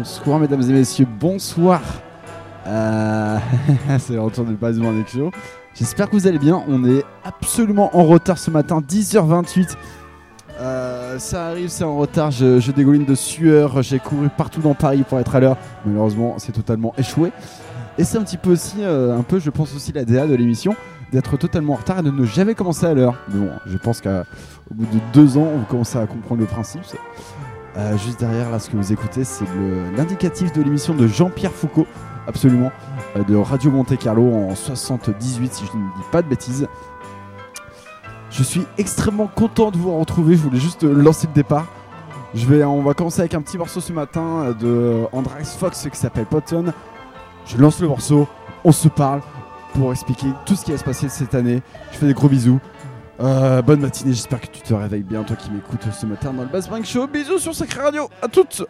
Bonsoir mesdames et messieurs, bonsoir. Euh, c'est le retour du Basement des Show. J'espère que vous allez bien. On est absolument en retard ce matin, 10h28. Euh, ça arrive, c'est en retard. Je, je dégouline de sueur. J'ai couru partout dans Paris pour être à l'heure. Malheureusement, c'est totalement échoué. Et c'est un petit peu aussi, euh, un peu, je pense aussi la DA de l'émission, d'être totalement en retard et de ne jamais commencer à l'heure. Mais bon, je pense qu'au bout de deux ans, vous commencez à comprendre le principe. Euh, juste derrière, là, ce que vous écoutez, c'est l'indicatif de l'émission de Jean-Pierre Foucault, absolument, euh, de Radio Monte Carlo en 78, si je ne dis pas de bêtises. Je suis extrêmement content de vous retrouver. Je voulais juste lancer le départ. Je vais, on va commencer avec un petit morceau ce matin euh, de Andrax Fox qui s'appelle Potton. Je lance le morceau, on se parle pour expliquer tout ce qui va se passer cette année. Je fais des gros bisous. Euh, bonne matinée, j'espère que tu te réveilles bien, toi qui m'écoutes ce matin dans le Bass Brink Show. Bisous sur Sacré Radio, à toutes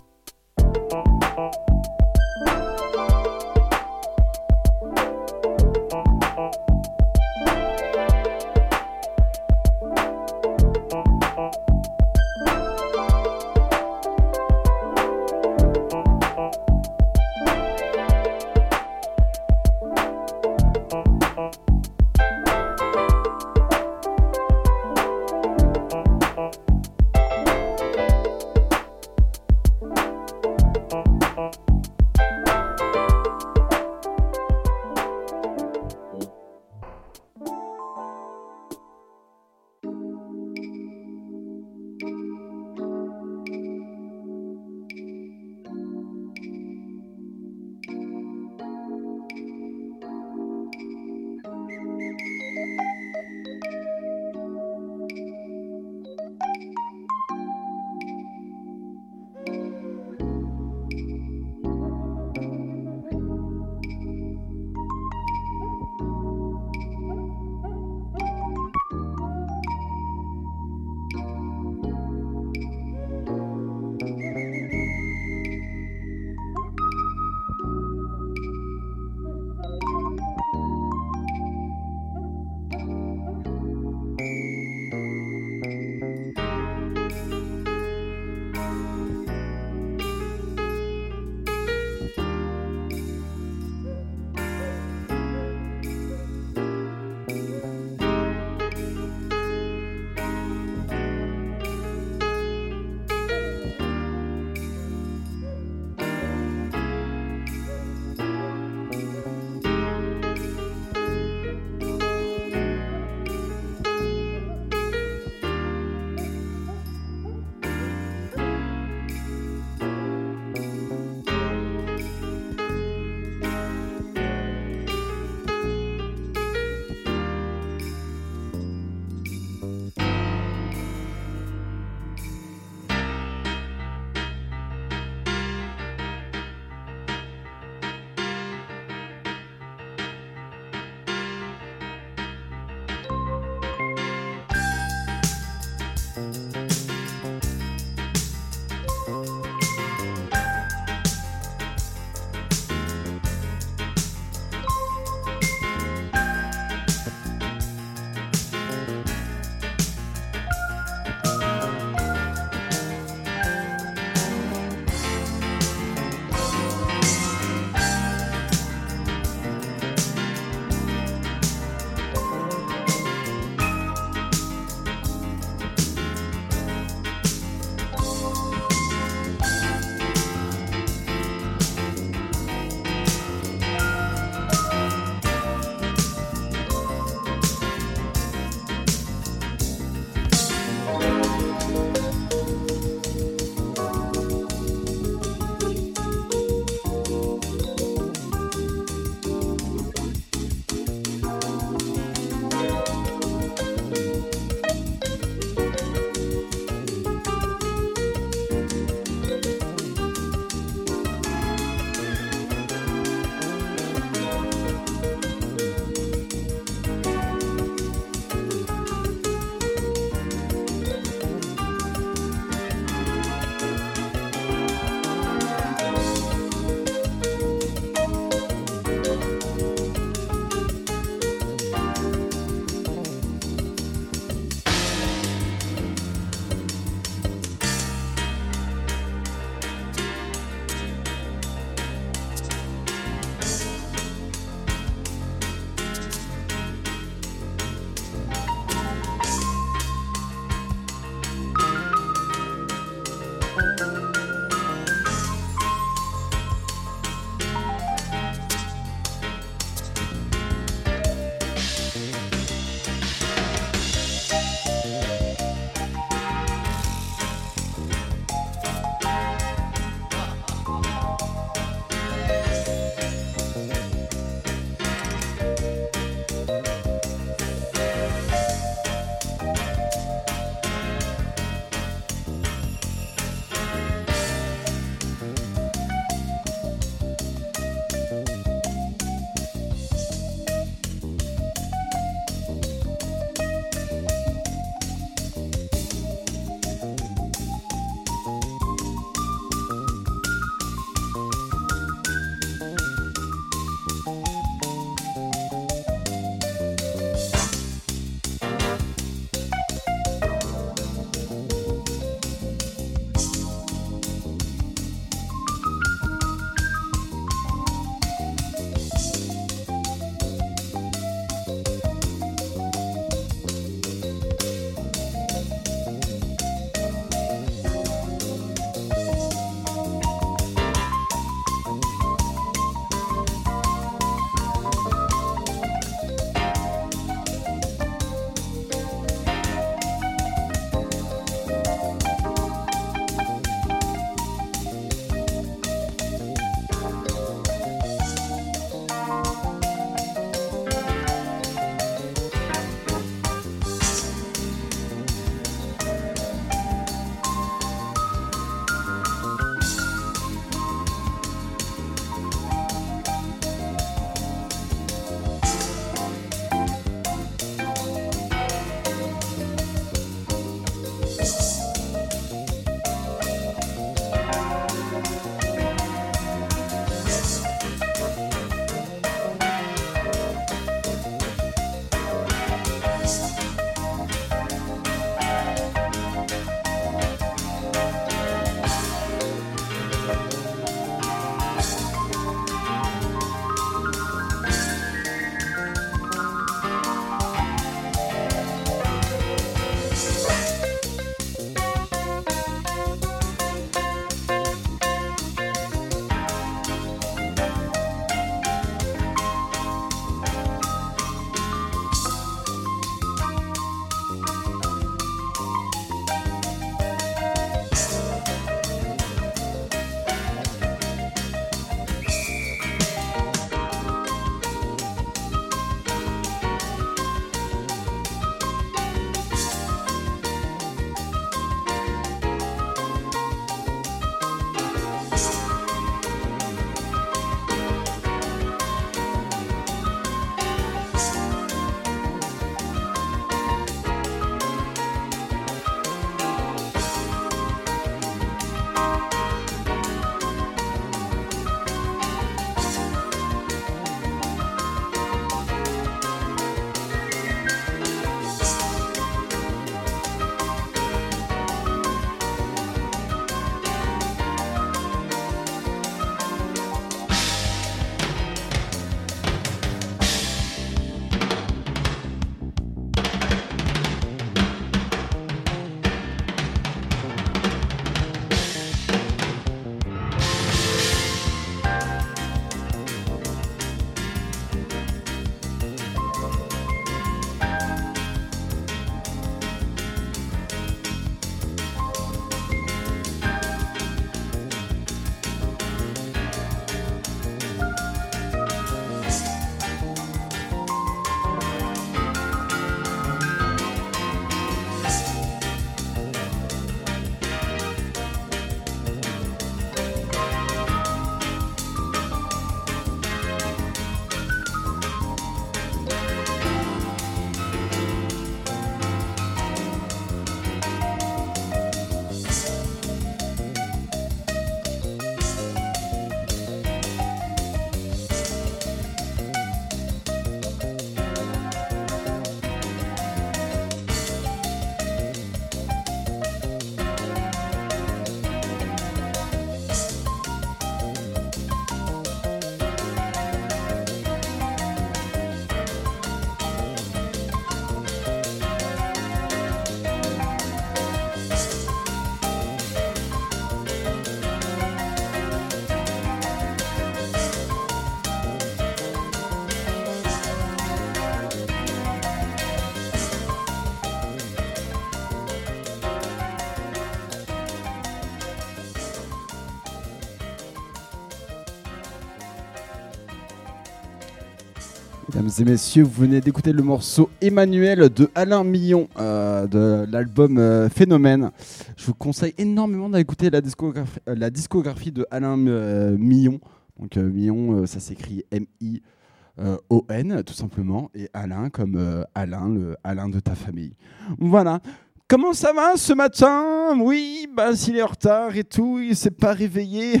et messieurs, vous venez d'écouter le morceau Emmanuel de Alain Millon euh, de l'album euh, Phénomène. Je vous conseille énormément d'écouter la discographie, euh, la discographie de Alain Millon. Donc Millon, ça s'écrit M-I-O-N tout simplement, et Alain comme Alain, le Alain de ta famille. Voilà. Comment ça va ce matin? Oui, bah s'il est en retard et tout, il s'est pas réveillé.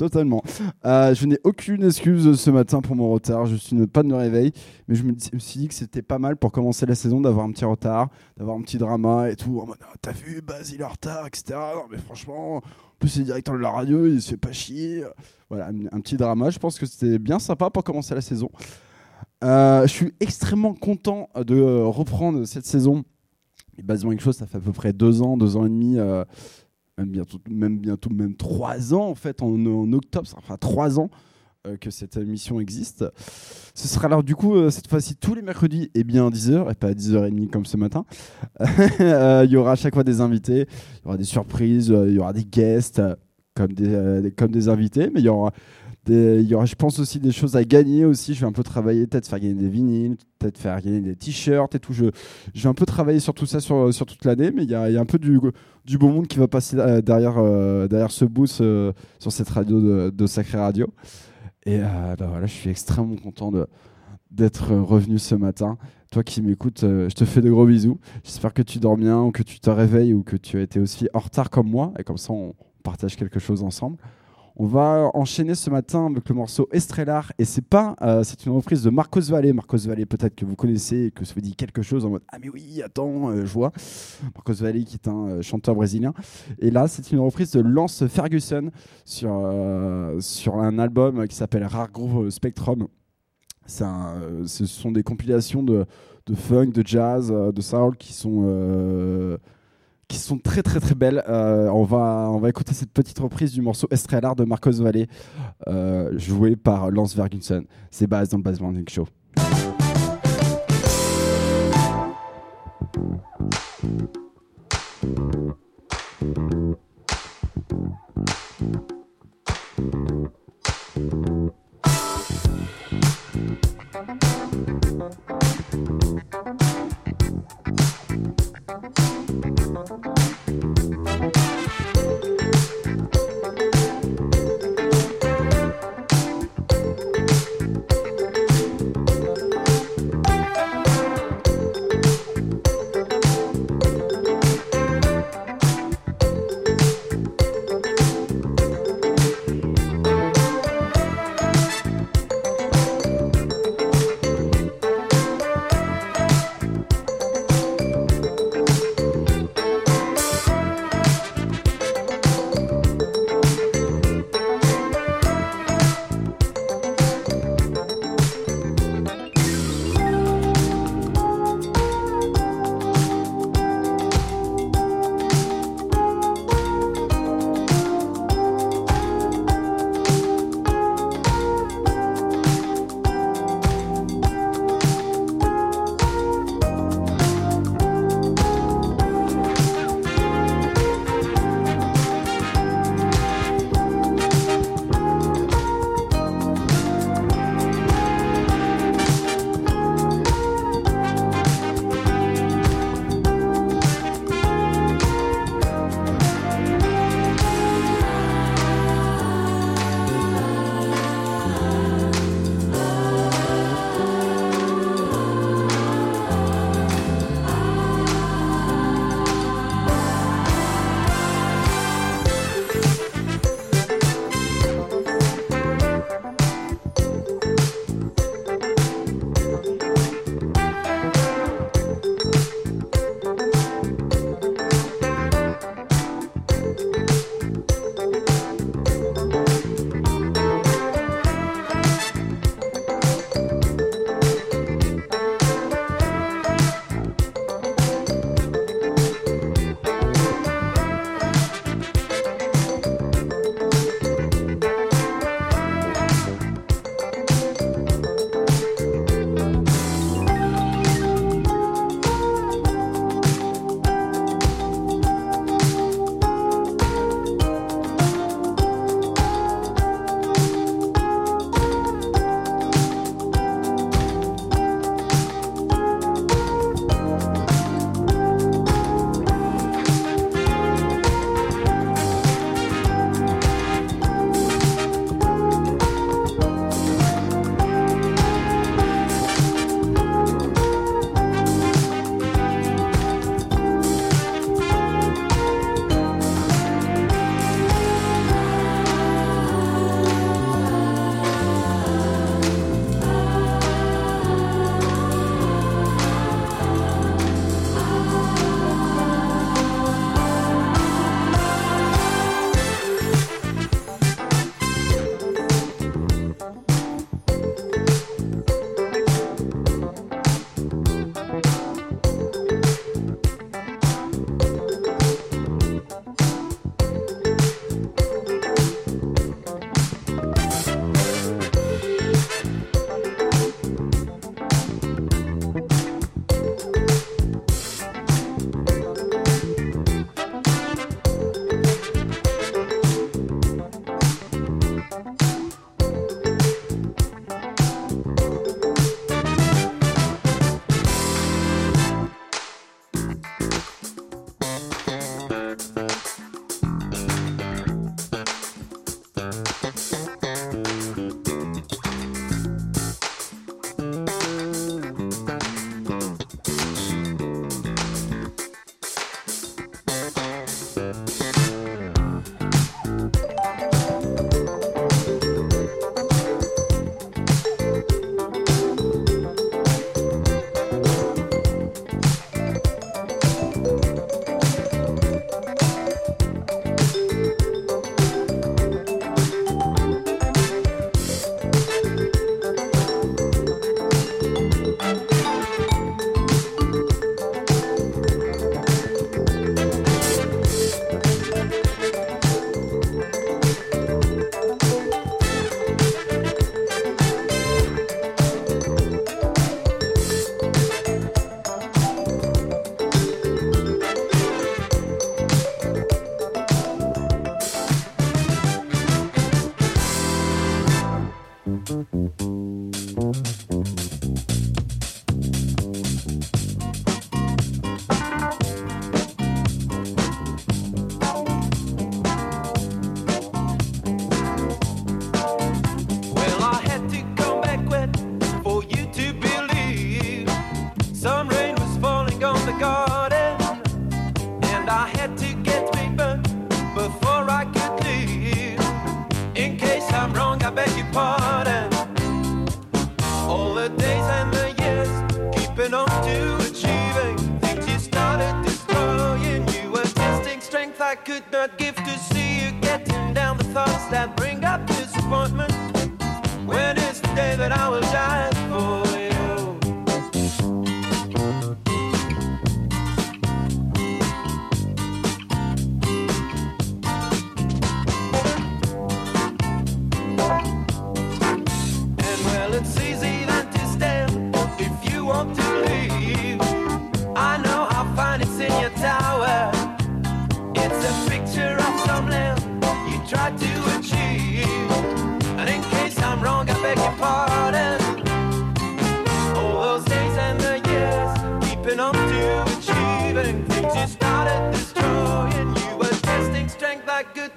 Totalement. Euh, je n'ai aucune excuse ce matin pour mon retard. Je suis une panne de réveil. Mais je me, suis dit que c'était pas mal pour commencer la saison d'avoir un petit retard, d'avoir un petit drama et tout. En mode, ah, t'as vu, Baz, il est en retard, etc. Non, mais franchement, en plus, c'est directeur de la radio, il se fait pas chier. Voilà, un, petit drama. Je pense que c'était bien sympa pour commencer la saison. Euh, je suis extrêmement content de euh, reprendre cette saison. Et Baz quelque chose, ça fait à peu près deux ans, deux ans et demi même bientôt, même bientôt, même trois ans en fait, en, octobre, ça fera trois ans euh, que cette émission existe. Ce sera alors du coup euh, cette fois-ci tous les mercredis et bien à 10h et pas à 10h30 comme ce matin. Euh, il y aura à chaque fois des invités, il y aura des surprises, il y aura des guests comme des, comme des invités, mais il y aura il y aura, je pense aussi des choses à gagner aussi. Je vais un peu travailler, peut-être faire gagner des vinyles, peut-être faire gagner des t-shirts et tout. Je, vais un peu travailler sur tout ça sur, sur toute l'année, mais il y a, un peu du, du beau monde qui va passer euh, derrière, euh, derrière ce boost euh, sur cette radio de, Sacré Radio. Et bah voilà, je suis extrêmement content d'être revenu ce matin. Toi qui m'écoutes, je te fais de gros bisous. J'espère que tu dors bien ou que tu te réveilles ou que tu as été aussi en retard comme moi. Et comme ça, on partage quelque chose ensemble. On va enchaîner ce matin avec le morceau Estrellar et c'est pas, euh, c'est une reprise de Marcos Valle. Marcos Valle, peut-être que vous connaissez et que ça vous dit quelque chose en mode ah mais oui, attends, euh, je vois. Marcos Valle qui est un euh, chanteur brésilien. Et là, c'est une reprise de Lance Ferguson sur sur un album qui s'appelle Rare Groove Spectrum. Ce sont des compilations de, de funk, de jazz, de soul qui sont qui sont très très très belles. Euh, on, va, on va écouter cette petite reprise du morceau Estrelar de Marcos Valle euh, joué par Lance Ferguson. C'est Bass dans le Bass Morning Show.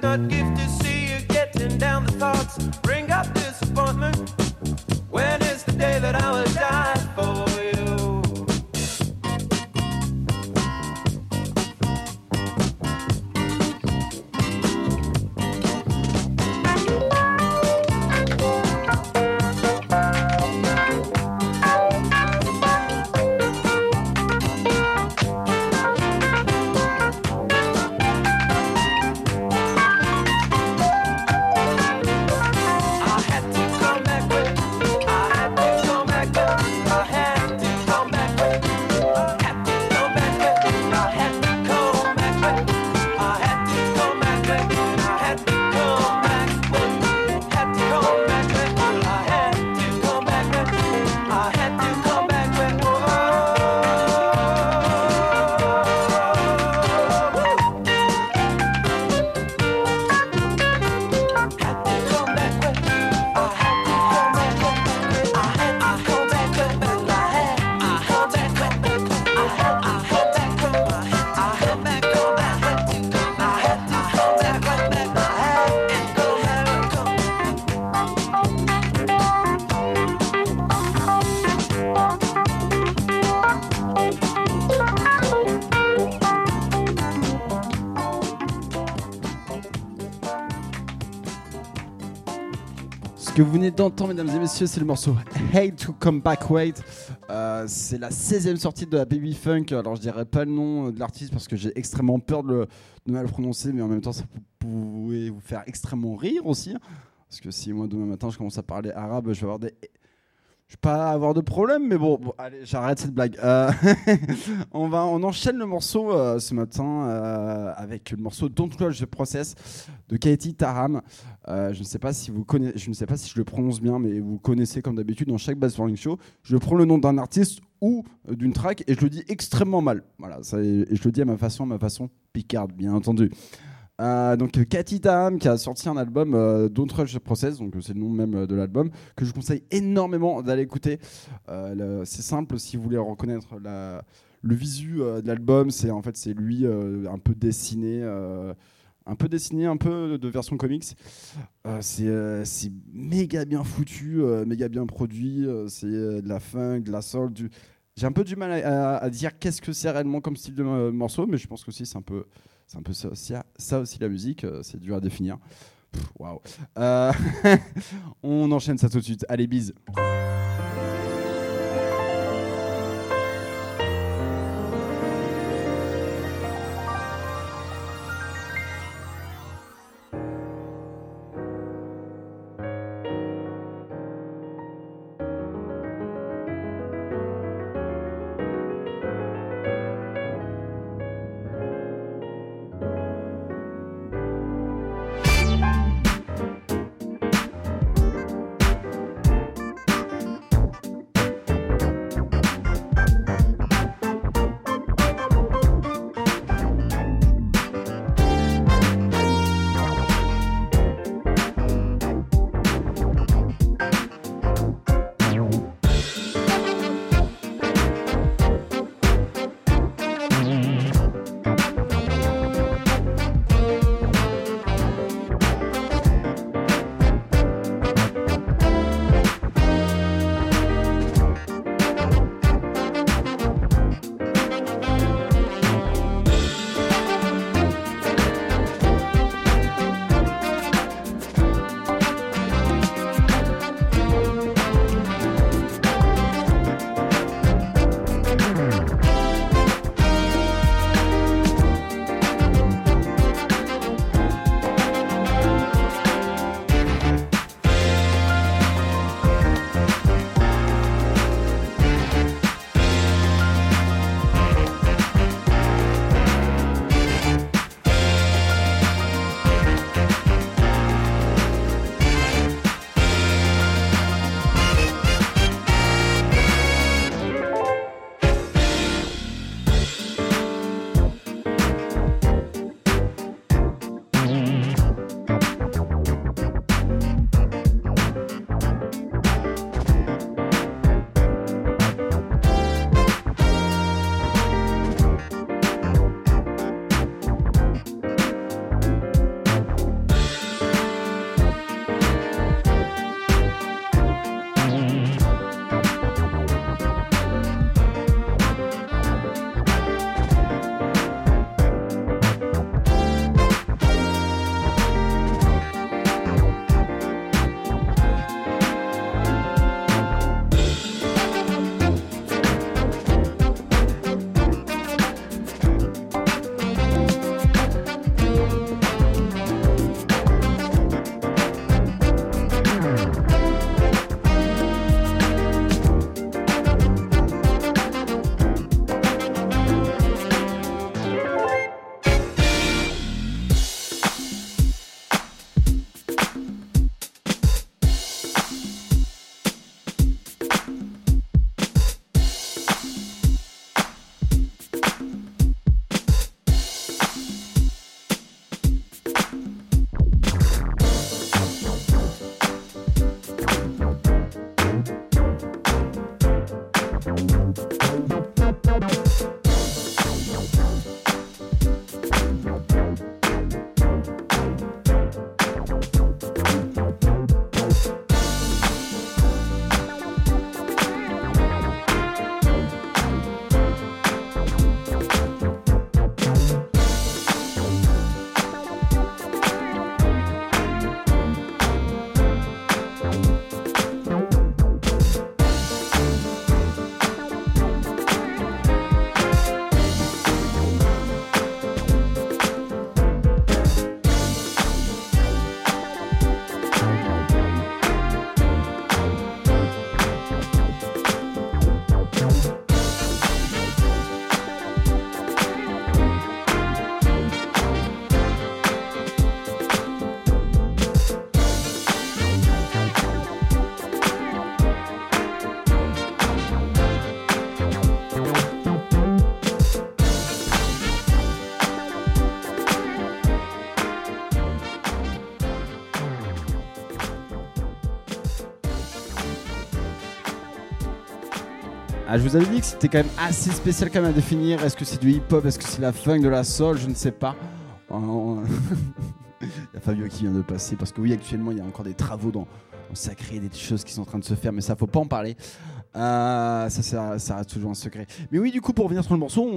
Not give to vous venez d'entendre, mesdames et messieurs, c'est le morceau Hate to Come Back Wait. Euh, c'est la 16e sortie de la Baby Funk. Alors, je dirais pas le nom de l'artiste parce que j'ai extrêmement peur de, le, mal le prononcer, mais en même temps, ça pouvait vous faire extrêmement rire aussi. Parce que si moi, demain matin, je commence à parler arabe, je vais avoir des. Je vais pas avoir de problème, mais bon, allez, j'arrête cette blague. Euh, on, va, on enchaîne le morceau euh, ce matin euh, avec le morceau Don't Close the Process de Katie Taram. Je ne sais pas si vous connaissez, je ne sais pas si je le prononce bien, mais vous connaissez comme d'habitude dans chaque Bass Morning Show, je prends le nom d'un artiste ou d'une track et je le dis extrêmement mal. Voilà, et je le dis à ma façon, à ma façon picarde, bien entendu. Euh, donc Cathy Tam qui a sorti un album euh, Don't Rush the Process, donc euh, c'est le nom même de l'album que je vous conseille énormément d'aller écouter. C'est simple si vous voulez reconnaître le visu de l'album, c'est en fait c'est lui un peu dessiné, un peu dessiné, un peu de version comics. C'est méga bien foutu, méga bien produit. c'est de la funk, de la soul, j'ai un peu du mal à, à- dire qu'est-ce que c'est réellement comme style de morceau, mais je pense que aussi c'est un peu, c'est un peu ça aussi, ça aussi la musique, euh, c'est dur à définir. Waouh. Euh, on enchaîne ça tout de suite. Allez, bise. Ah, je vous avais dit que c'était quand même assez spécial quand même à définir. Est-ce que c'est du hip-hop? Est-ce que c'est la funk de la soul? Je ne sais pas. Il y a Fabio qui vient de passer parce que oui, actuellement, il y a encore des travaux dans, Sacré, des choses qui sont en train de se faire, mais ça, faut pas en parler. Euh, ça, reste toujours un secret. Mais oui, du coup, pour revenir sur le morceau,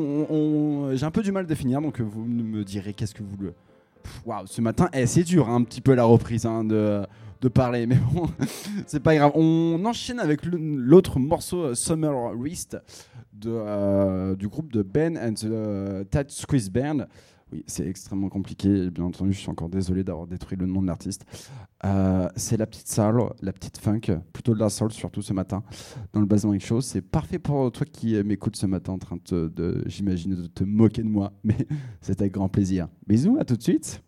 j'ai un peu du mal à définir, donc vous me direz qu'est-ce que vous le. Waouh, ce matin, eh, c'est dur, hein, un petit peu la reprise hein, de, de parler, mais bon, c'est pas grave. On enchaîne avec l'autre morceau, euh, Summer Wrist, de, euh, du groupe de Ben and the euh, Tad Squeeze Band. Oui, c'est extrêmement compliqué, bien entendu, je suis encore désolé d'avoir détruit le nom de l'artiste. C'est la petite soul, la petite funk, plutôt de la soul surtout ce matin dans le Basement Show. C'est parfait pour toi qui m'écoutes ce matin en train de j'imagine, de te moquer de moi, mais c'est avec grand plaisir. Bisous, à tout de suite.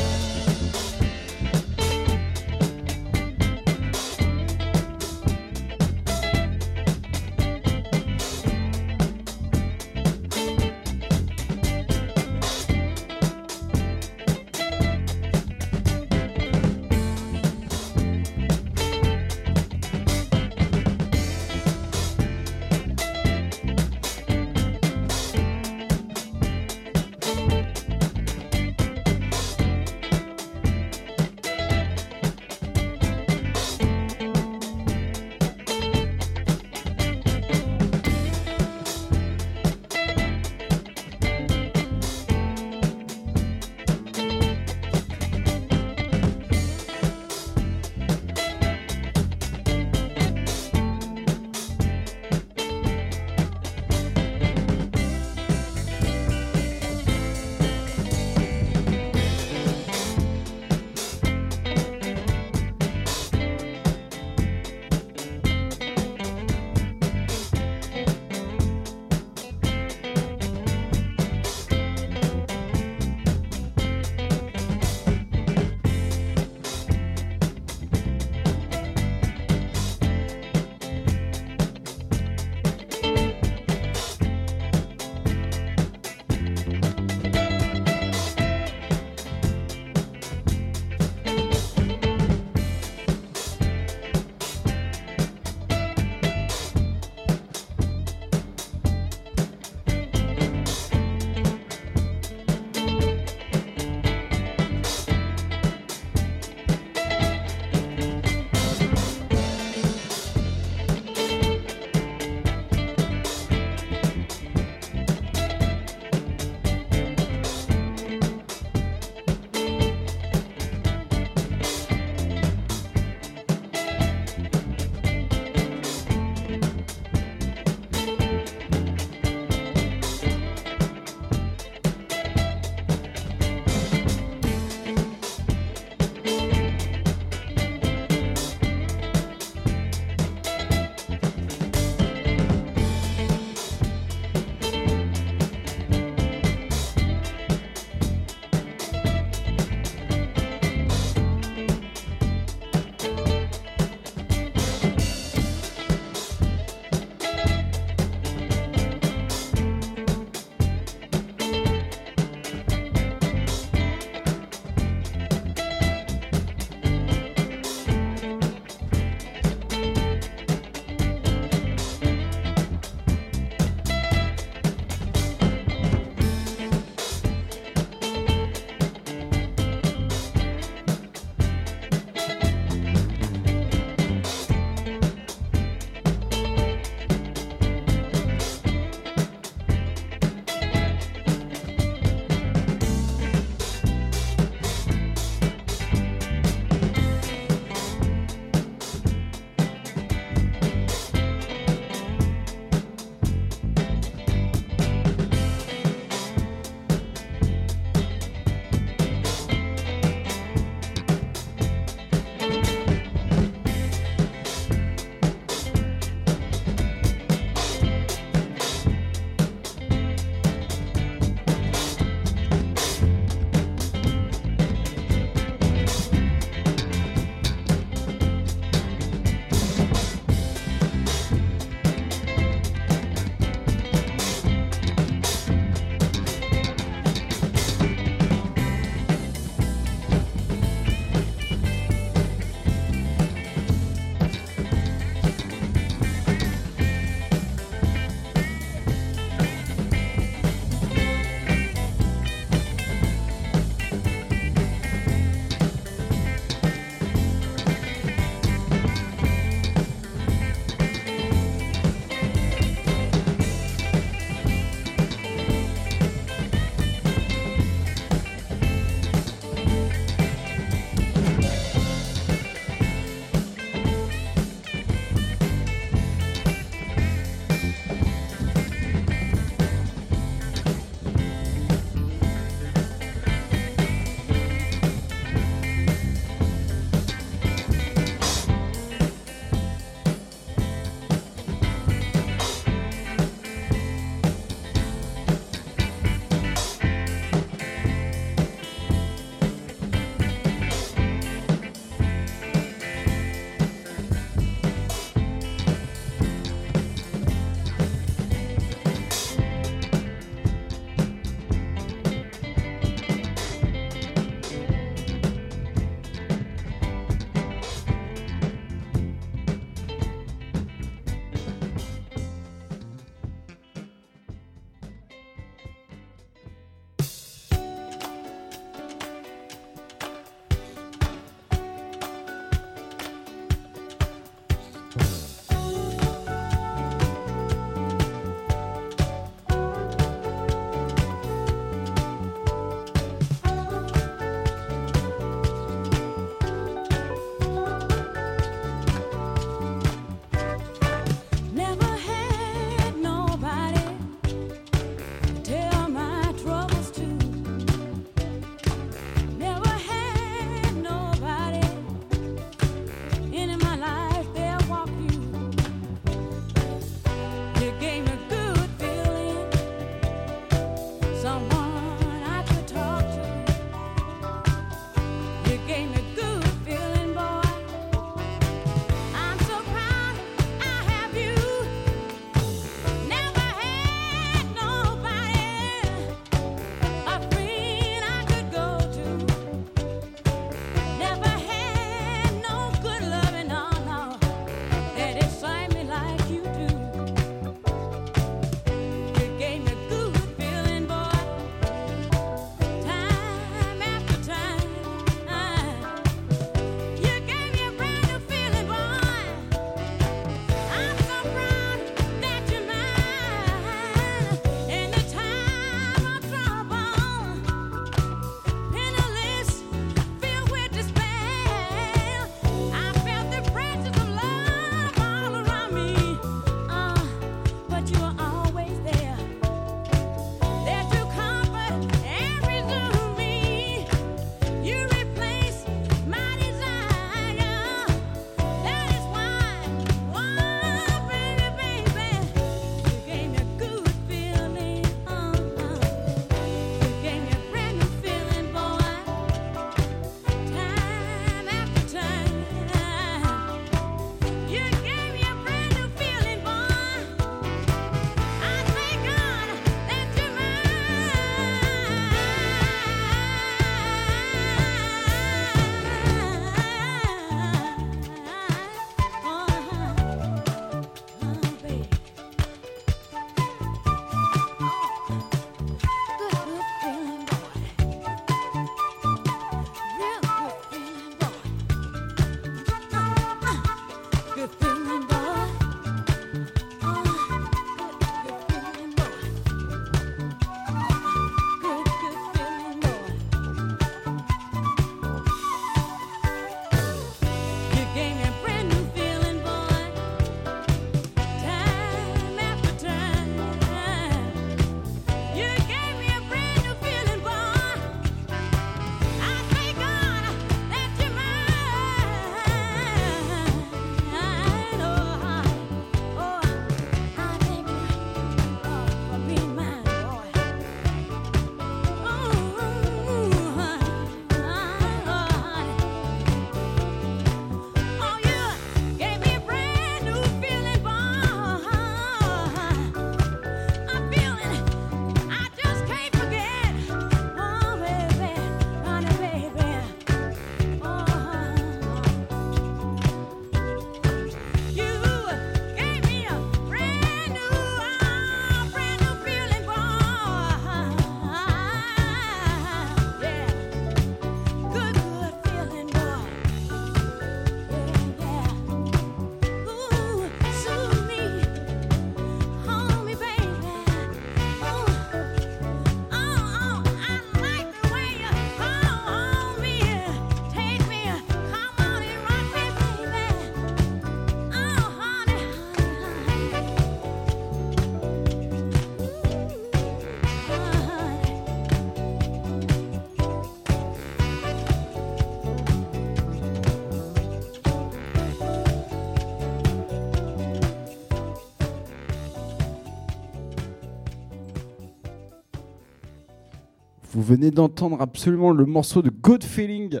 Vous venez d'entendre absolument le morceau de Good Feeling.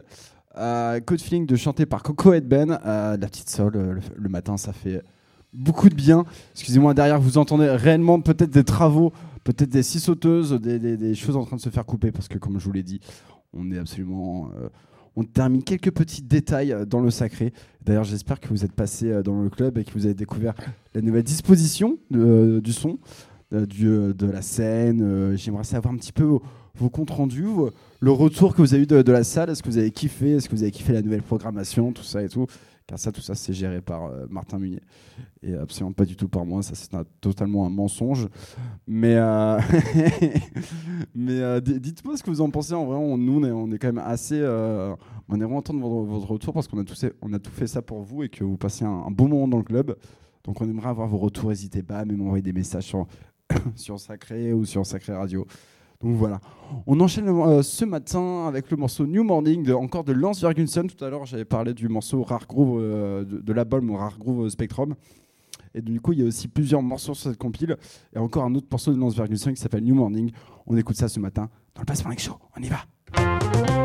Euh, Good Feeling de chanter par Coco Headben. Euh, la petite sol, le, matin, ça fait beaucoup de bien. Excusez-moi, derrière, vous entendez réellement peut-être des travaux, peut-être des scie sauteuses, des, choses en train de se faire couper parce que, comme je vous l'ai dit, on est absolument. euh, on termine quelques petits détails dans le sacré. D'ailleurs, j'espère que vous êtes passé dans le club et que vous avez découvert la nouvelle disposition du son, de la scène. J'aimerais savoir un petit peu vos, comptes rendus, le retour que vous avez eu de, la salle. Est-ce que vous avez kiffé Est-ce que vous avez kiffé la nouvelle programmation Tout ça et tout? Car ça, tout ça, c'est géré par euh, Martin Munier. Et absolument pas du tout par moi. Ça, c'est totalement un mensonge. Mais, euh, mais euh, dites-moi ce que vous en pensez. En vrai, on, nous, on est, quand même assez. on aimerait entendre votre, votre retour parce qu'on a, tout, fait- ça pour vous et que vous passez un, bon moment dans le club. Donc, on aimerait avoir vos retours. N'hésitez pas à même envoyer des messages sur, sur Sacré ou sur Sacré Radio. Donc voilà. On enchaîne euh, ce matin avec le morceau New Morning, de, encore de Lance Ferguson. Tout à l'heure, j'avais parlé du morceau Rare Groove euh, de, de l'album Rare Groove Spectrum. Et du coup, il y a aussi plusieurs morceaux sur cette compile. Et encore un autre morceau de Lance Ferguson qui s'appelle New Morning. On écoute ça ce matin dans le Passement Show. On y va.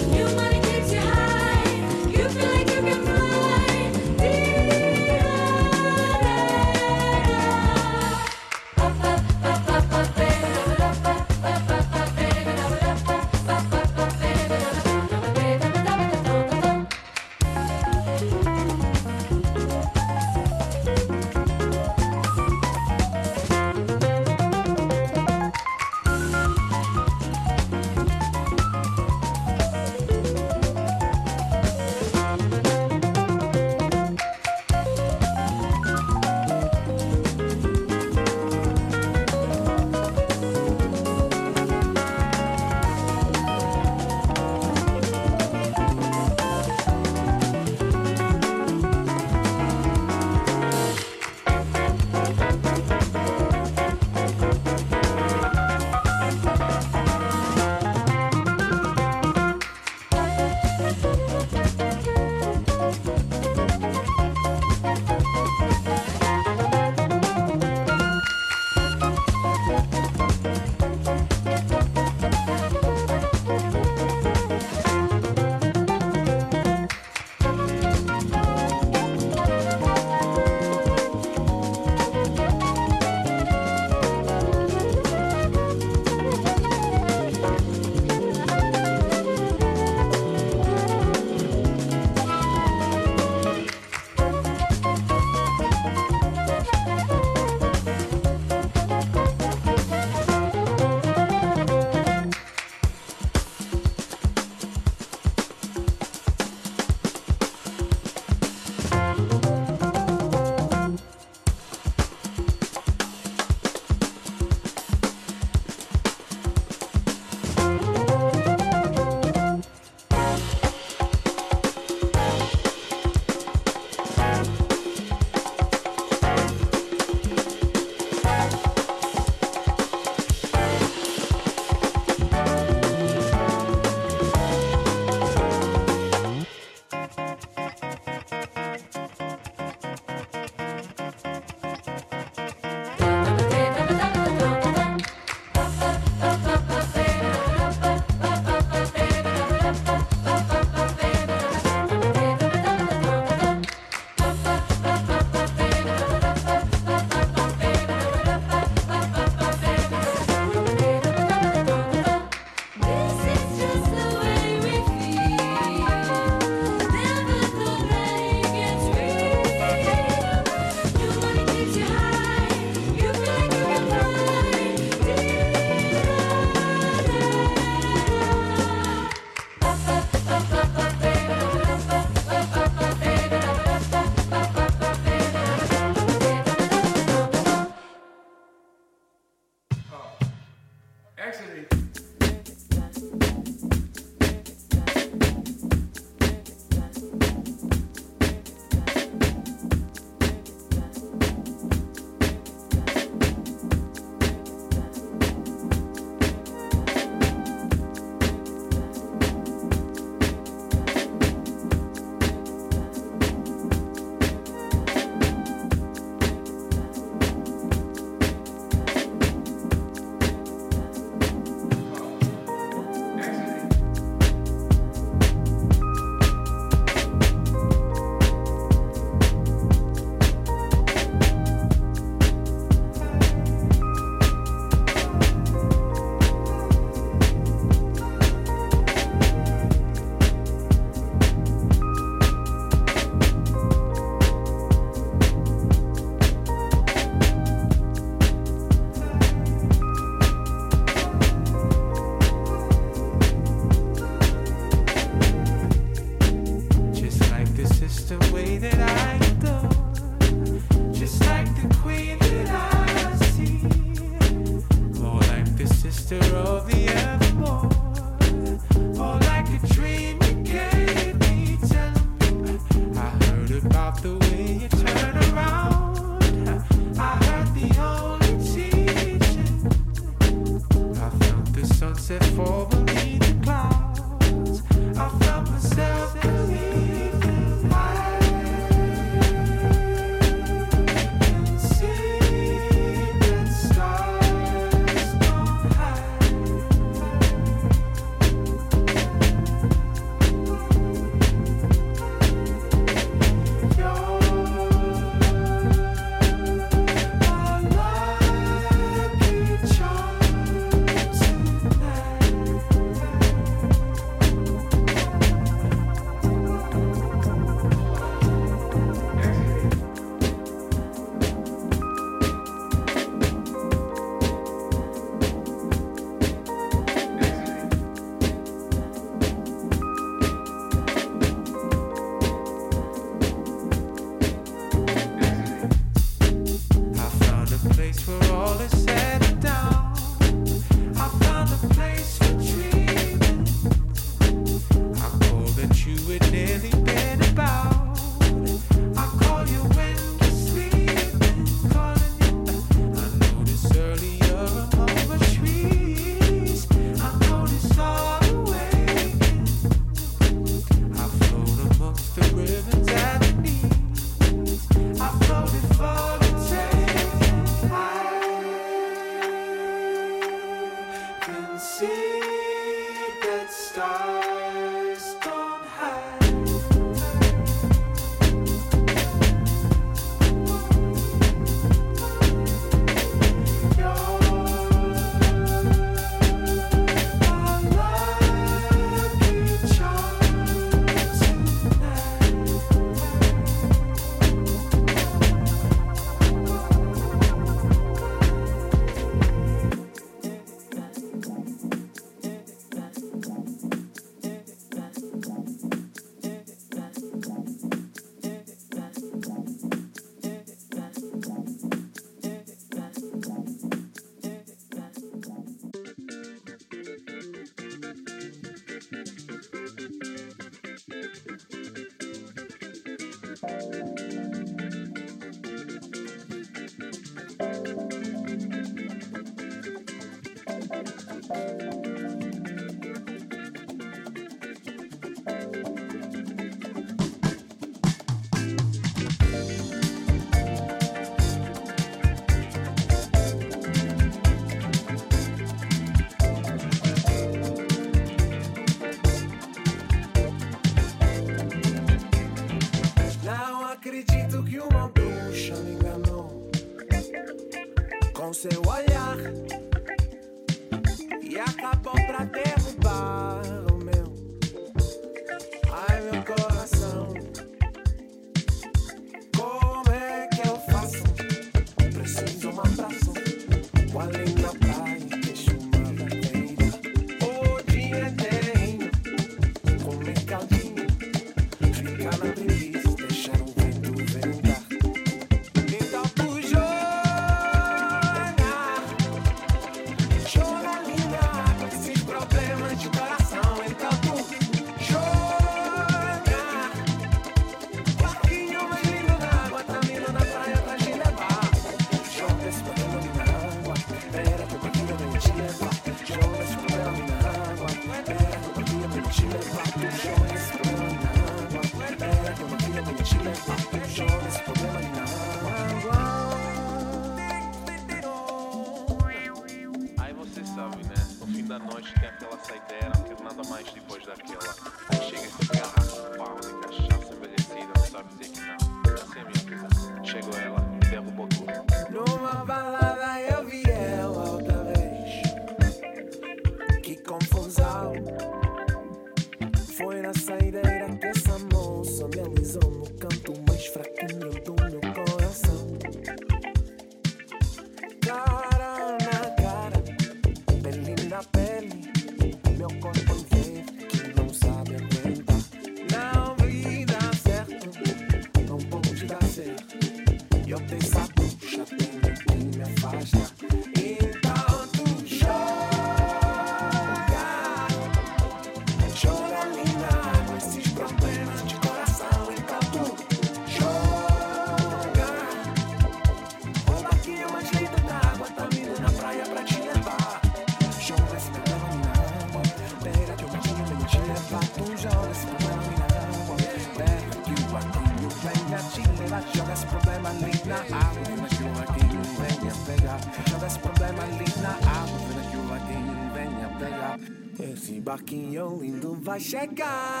Vai chegar.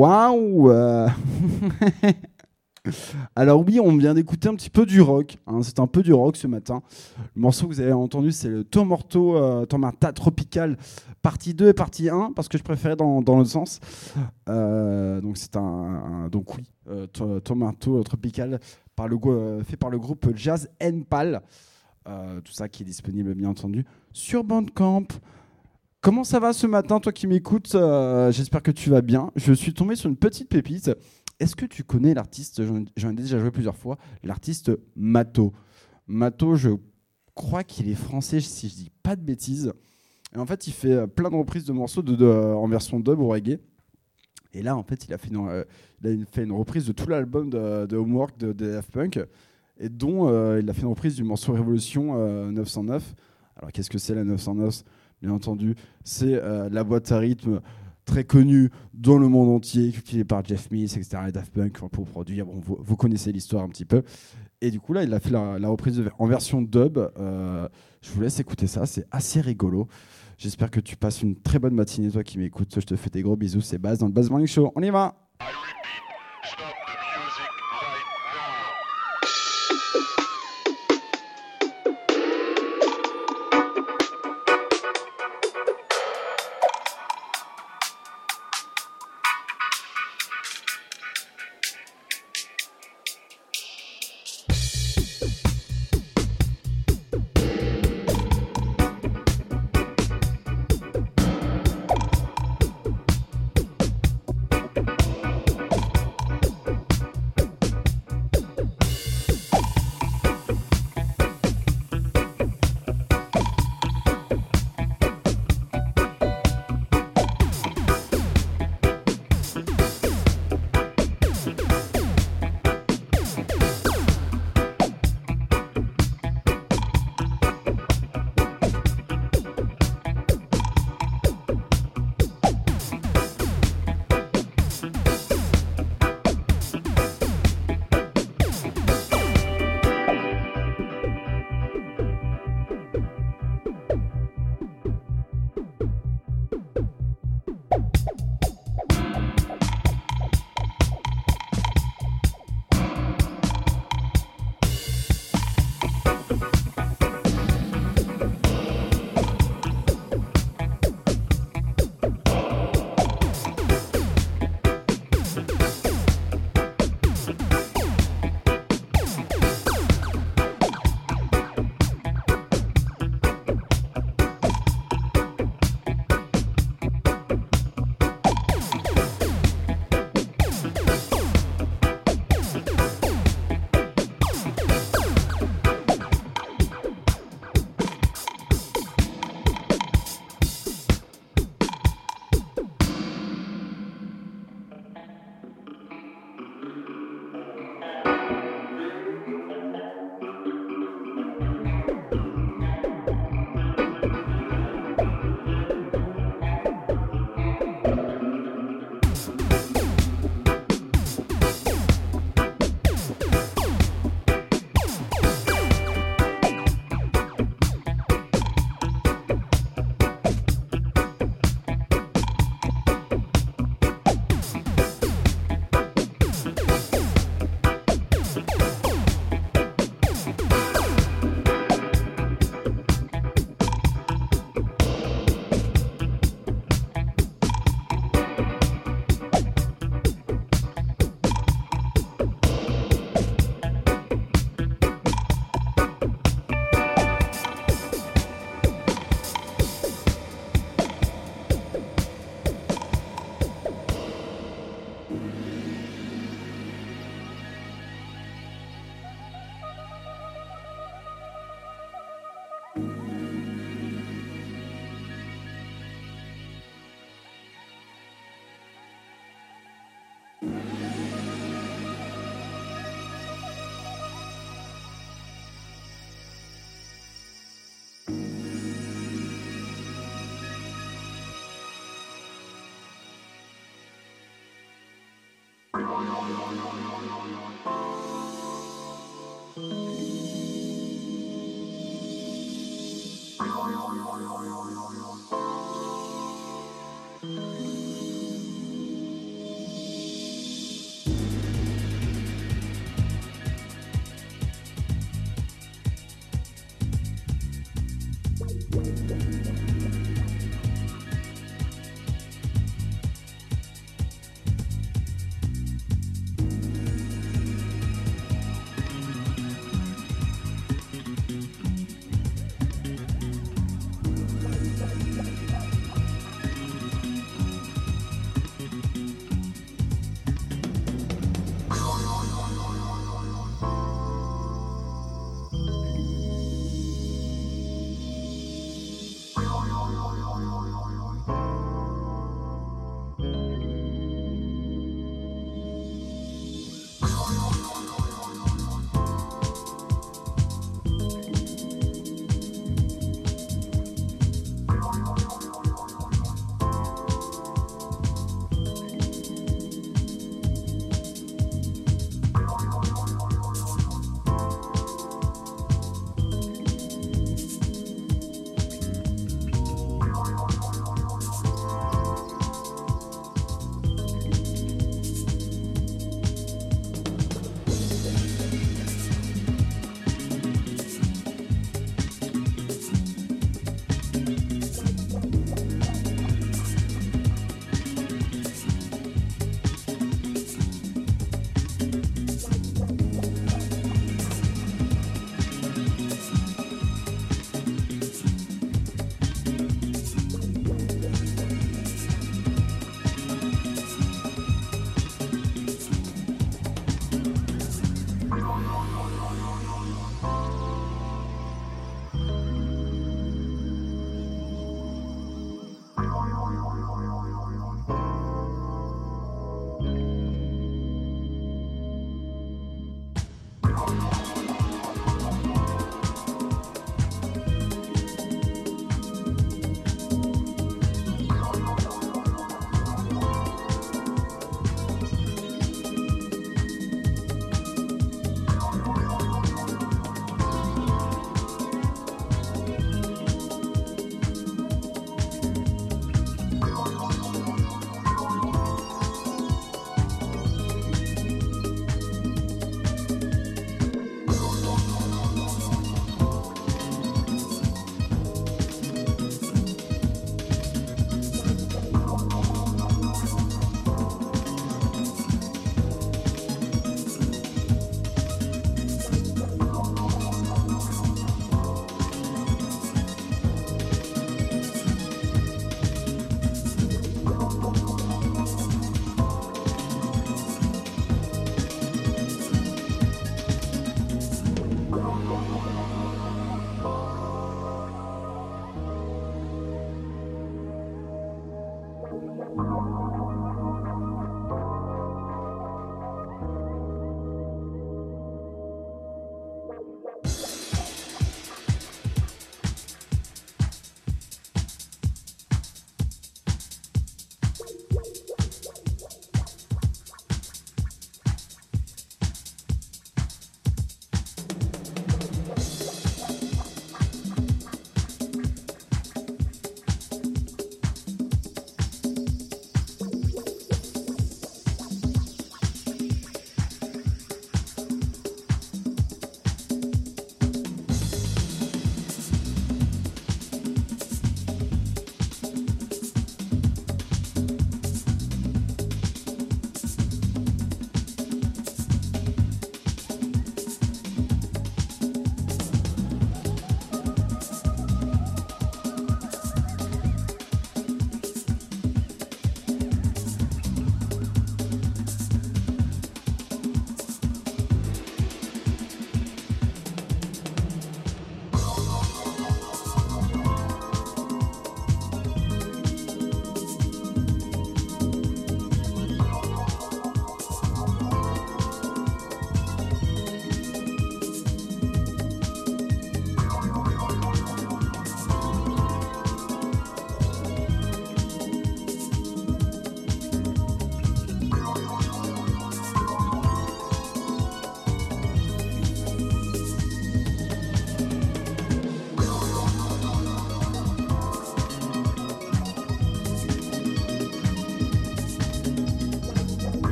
Waouh euh. Alors oui, on vient d'écouter un petit peu du rock. hein, c'est un peu du rock ce matin. Le morceau que vous avez entendu, c'est le Tomorto euh, Tomata Tropical, partie 2 et partie 1, parce que je préférais dans, dans l'autre sens. Euh, donc c'est un, un- donc oui, euh, Tomato Tropical par le, euh, fait par le groupe Jazz Npal. Euh, tout ça qui est disponible bien entendu sur Bandcamp. Comment ça va ce matin, toi qui m'écoutes Euh, J'espère que tu vas bien. Je suis tombé sur une petite pépite. Est-ce que tu connais l'artiste J'en ai déjà joué plusieurs fois. L'artiste Mato? Mato, je crois qu'il est français, si je dis pas de bêtises. Et en fait, il fait euh, plein de reprises de morceaux de, de- en version dub ou reggae. Et là, en fait, il a fait une, euh, reprise de tout l'album de, Homework de, de Daft Punk, et dont euh, il a fait une reprise du morceau Révolution euh, 909. Alors, qu'est-ce que c'est la 909 Bien entendu, c'est euh, la boîte à rythme très connue dans le monde entier, cultivée par Jeff Smith, etc. Et Daft Punk pour produire. Bon, vous, connaissez l'histoire un petit peu. Et du coup, là, il a fait la, reprise en version dub. Euh, je vous laisse écouter ça, c'est assez rigolo. J'espère que tu passes une très bonne matinée, toi qui m'écoutes. Je te fais des gros bisous, c'est Baz dans le Baz Morning Show. On y va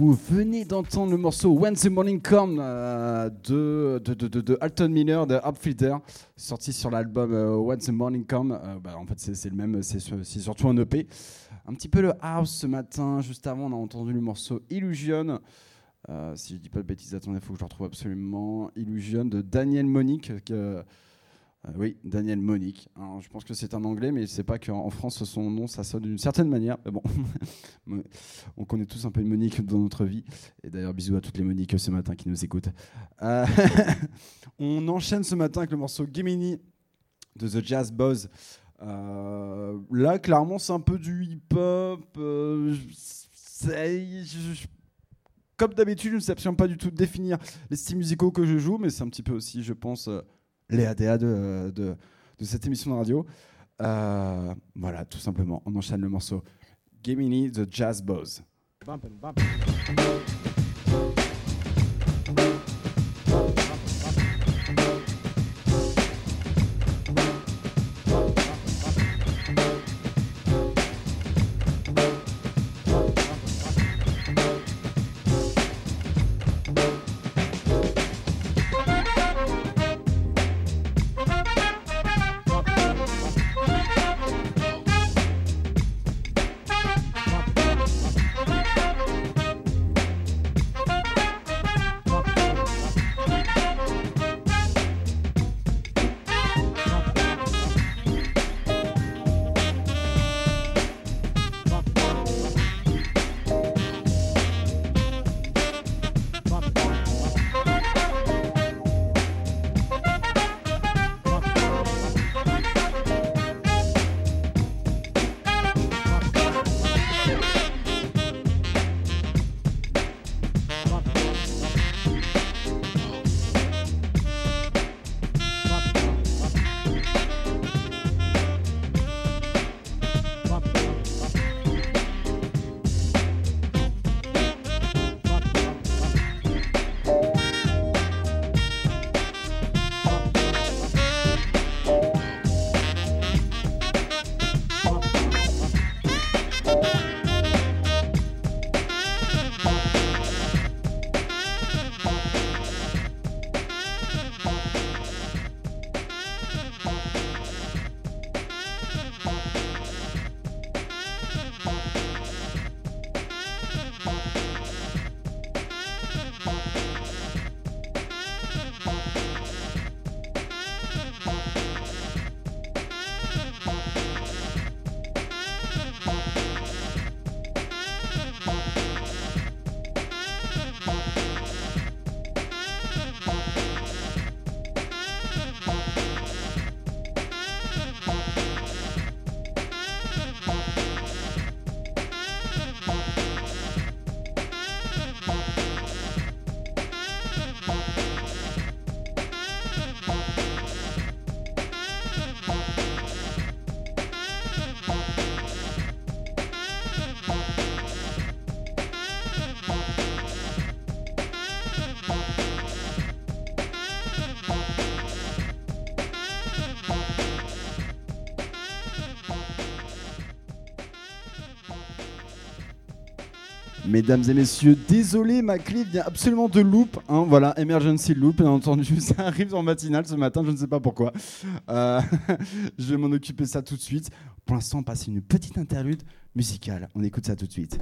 Vous venez d'entendre le morceau When the Morning Come euh, de, de, de, de- Alton Miller de Upfilter, sorti sur l'album euh, When the Morning Come. Euh, bah, en fait, c'est le même, c'est sur- c'est surtout un EP. Un petit peu le house ce matin. Juste avant, on a entendu le morceau Illusion. Si je dis pas de bêtises, attendez, il faut que je retrouve absolument. Illusion de Daniel Monique. que- euh, oui, Daniel Monique. Je pense que c'est un anglais, mais sais pas qu'en en France, son nom, ça sonne d'une certaine manière. Mais bon, on connaît tous un peu une Monique dans notre vie. Et d'ailleurs, bisous à toutes les Moniques ce matin qui nous écoutent. Euh, on enchaîne ce matin avec le morceau Gemini de The Jazz Buzz. Euh, là, clairement, c'est un peu du hip-hop. c'est- comme d'habitude, je ne sais pas du tout définir les styles musicaux que je joue, mais c'est un petit peu aussi, je pense, les ADA de, cette émission de radio. Euh, voilà, tout simplement, on enchaîne le morceau Gemini The Jazz Buzz. Mesdames et messieurs, désolé, ma clé vient absolument de Loop. hein, voilà, Emergency Loop, bien entendu. Ça arrive en matinale ce matin, je ne sais pas pourquoi. Euh, je vais m'en occuper ça tout de suite. Pour l'instant, on passe une petite interlude musicale. On écoute ça tout de suite.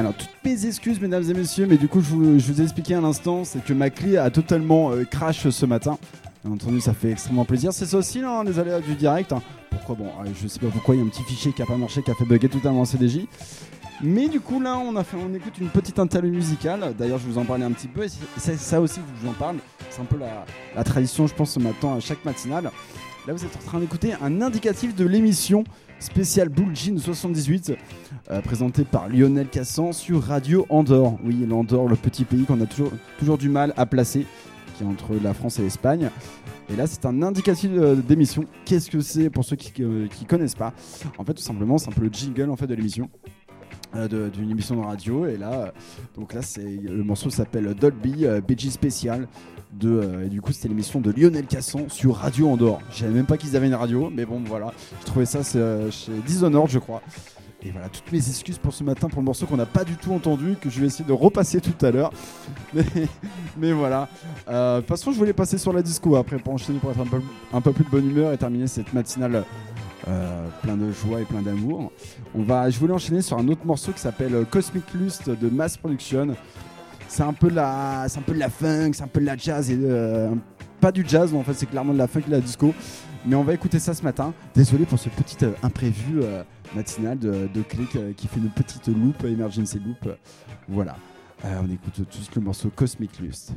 Alors, toutes mes excuses, mesdames et messieurs, mais du coup, je vous, ai expliqué à l'instant, c'est que ma clé a totalement euh, crash ce matin. Bien entendu, ça fait extrêmement plaisir. C'est ça aussi, là, hein, les aléas du direct. hein. Pourquoi Bon, euh, je sais pas pourquoi, il y a un petit fichier qui a pas marché, qui a fait bugger totalement CDJ. Mais du coup, là, on, a fait, on écoute une petite interlude musicale. D'ailleurs, je vous en parlais un petit peu. Et ça aussi je vous en parle. C'est un peu la, la tradition, je pense, ce matin, à chaque matinale. Là, vous êtes en train d'écouter un indicatif de l'émission spéciale Bull Jean 78, euh, présenté par Lionel Cassan sur Radio Andorre. Oui, l'Andorre, le petit pays qu'on a toujours, toujours du mal à placer, qui est entre la France et l'Espagne. Et là, c'est un indicatif euh, d'émission. Qu'est-ce que c'est pour ceux qui ne connaissent pas? En fait, tout simplement, c'est un peu le jingle en fait, de l'émission. Euh, d'une émission de radio. Et là euh, donc là c'est le morceau s'appelle Dolby euh, BG spécial euh, et du coup c'était l'émission de Lionel Casson sur Radio Andorre. Je savais même pas qu'ils avaient une radio mais bon voilà. Je trouvais ça euh, chez Dishonored je crois. Et voilà toutes mes excuses pour ce matin pour le morceau qu'on n'a pas du tout entendu que je vais essayer de repasser tout à l'heure. Mais, mais voilà. De toute façon je voulais passer sur la disco après pour enchaîner pour être un peu, un peu plus de bonne humeur et terminer cette matinale euh, plein de joie et plein d'amour on va, je voulais enchaîner sur un autre morceau qui s'appelle euh, Cosmic Lust de Mass Production. C'est un peu de la, c'est un peu de la funk, c'est un peu de la jazz et euh, pas du jazz, en fait c'est clairement de la funk et de la disco. Mais on va écouter ça ce matin. Désolé pour ce petit imprévu matinal de, de clic euh, qui fait une petite loop, emergency loop. Voilà. On écoute suite le morceau Cosmic Lust.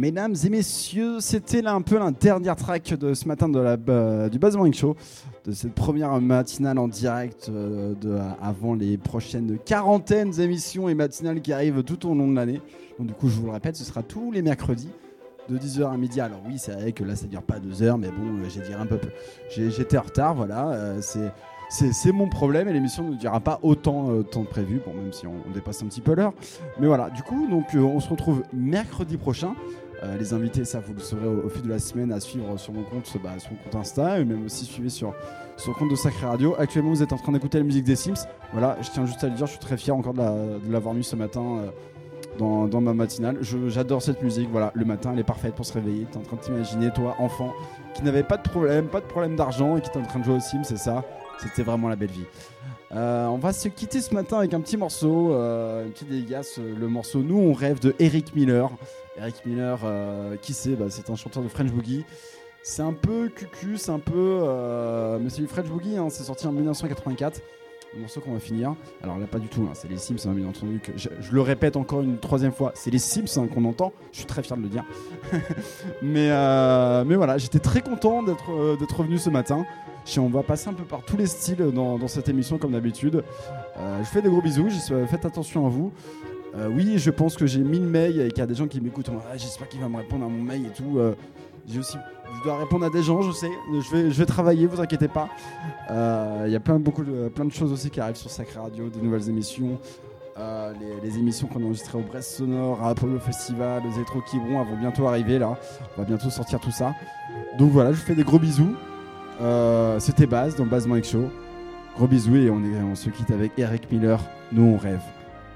Mesdames et messieurs, c'était là un peu la dernière track de ce matin euh, du Buzz Morning Show, de cette première matinale en direct euh, de, avant les prochaines quarantaines d'émissions et matinales qui arrivent tout au long de l'année. Donc du coup, je vous le répète, ce sera tous les mercredis de 10h à midi. Alors oui, c'est vrai que là, ça dure pas deux heures, mais bon, euh, j'ai dit un peu. J'étais en retard, voilà. c'est mon problème et l'émission ne durera pas autant euh, temps de prévu, bon, même si on, dépasse un petit peu l'heure. Mais voilà, du coup, donc on se retrouve mercredi prochain. Euh, les invités, ça vous le saurez au, fil de la semaine à suivre sur mon compte, bah, sur mon compte Insta, et même aussi suivez sur, sur compte de Sacré Radio. Actuellement, vous êtes en train d'écouter la musique des Sims. Voilà, je tiens juste à le dire, je suis très fier encore de la- l'avoir mis ce matin euh, dans, dans ma matinale. J'adore cette musique, voilà, le matin, elle est parfaite pour se réveiller. T'es en train de t'imaginer, toi, enfant, qui n'avait pas de problème, pas de problème d'argent et qui était en train de jouer aux Sims, c'est ça. C'était vraiment la belle vie. Euh, on va se quitter ce matin avec un petit morceau, euh, une petite euh, le morceau Nous on rêve de Eric Miller. Eric Miller, euh, qui c'est? Bah, C'est un chanteur de French Boogie. C'est un peu cucu, c'est un peu. mais c'est du French Boogie, hein, c'est sorti en 1984. Le morceau qu'on va finir. Alors là, pas du tout, hein, c'est les Sims, hein, bien entendu. Que je, le répète encore une troisième fois, c'est les Sims hein, qu'on entend. Je suis très fier de le dire. mais, euh, mais voilà, j'étais très content d'être euh, revenu ce matin. On va passer un peu par tous les styles dans, cette émission, comme d'habitude. Euh, je fais des gros bisous, faites attention à vous. Oui, je pense que j'ai 1000 mails et qu'il y a des gens qui m'écoutent. Ah, J'espère qu'il va me répondre à mon mail et tout. J'ai aussi, je dois répondre à des gens, je sais. Je vais, je vais travailler, vous inquiétez pas. Euh, Il y a plein, beaucoup de, plein de choses aussi qui arrivent sur Sacré Radio, des nouvelles émissions. Euh, les, émissions qu'on a enregistrées au Brest Sonore, à Apollo Festival, aux Étro Quiberon, elles vont bientôt arriver là. On va bientôt sortir tout ça. Donc voilà, je vous fais des gros bisous. Euh, C'était Baz dans Baz Mike Show. Gros bisous et on, on se quitte avec Eric Miller. Nous on rêve.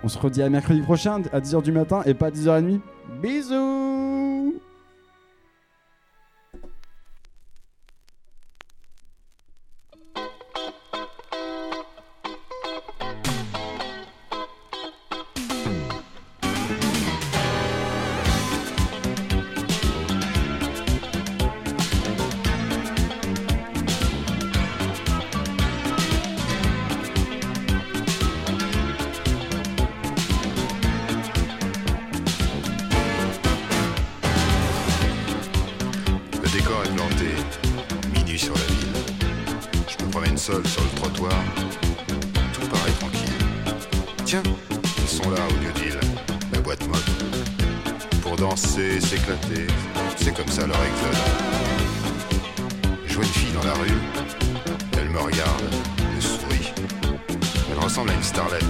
On se redit à mercredi prochain à 10h du matin et pas à 10h30. Bisous c'est comme ça leur exode. Je vois une fille dans la rue, elle me regarde, me sourit. Elle ressemble à une starlette,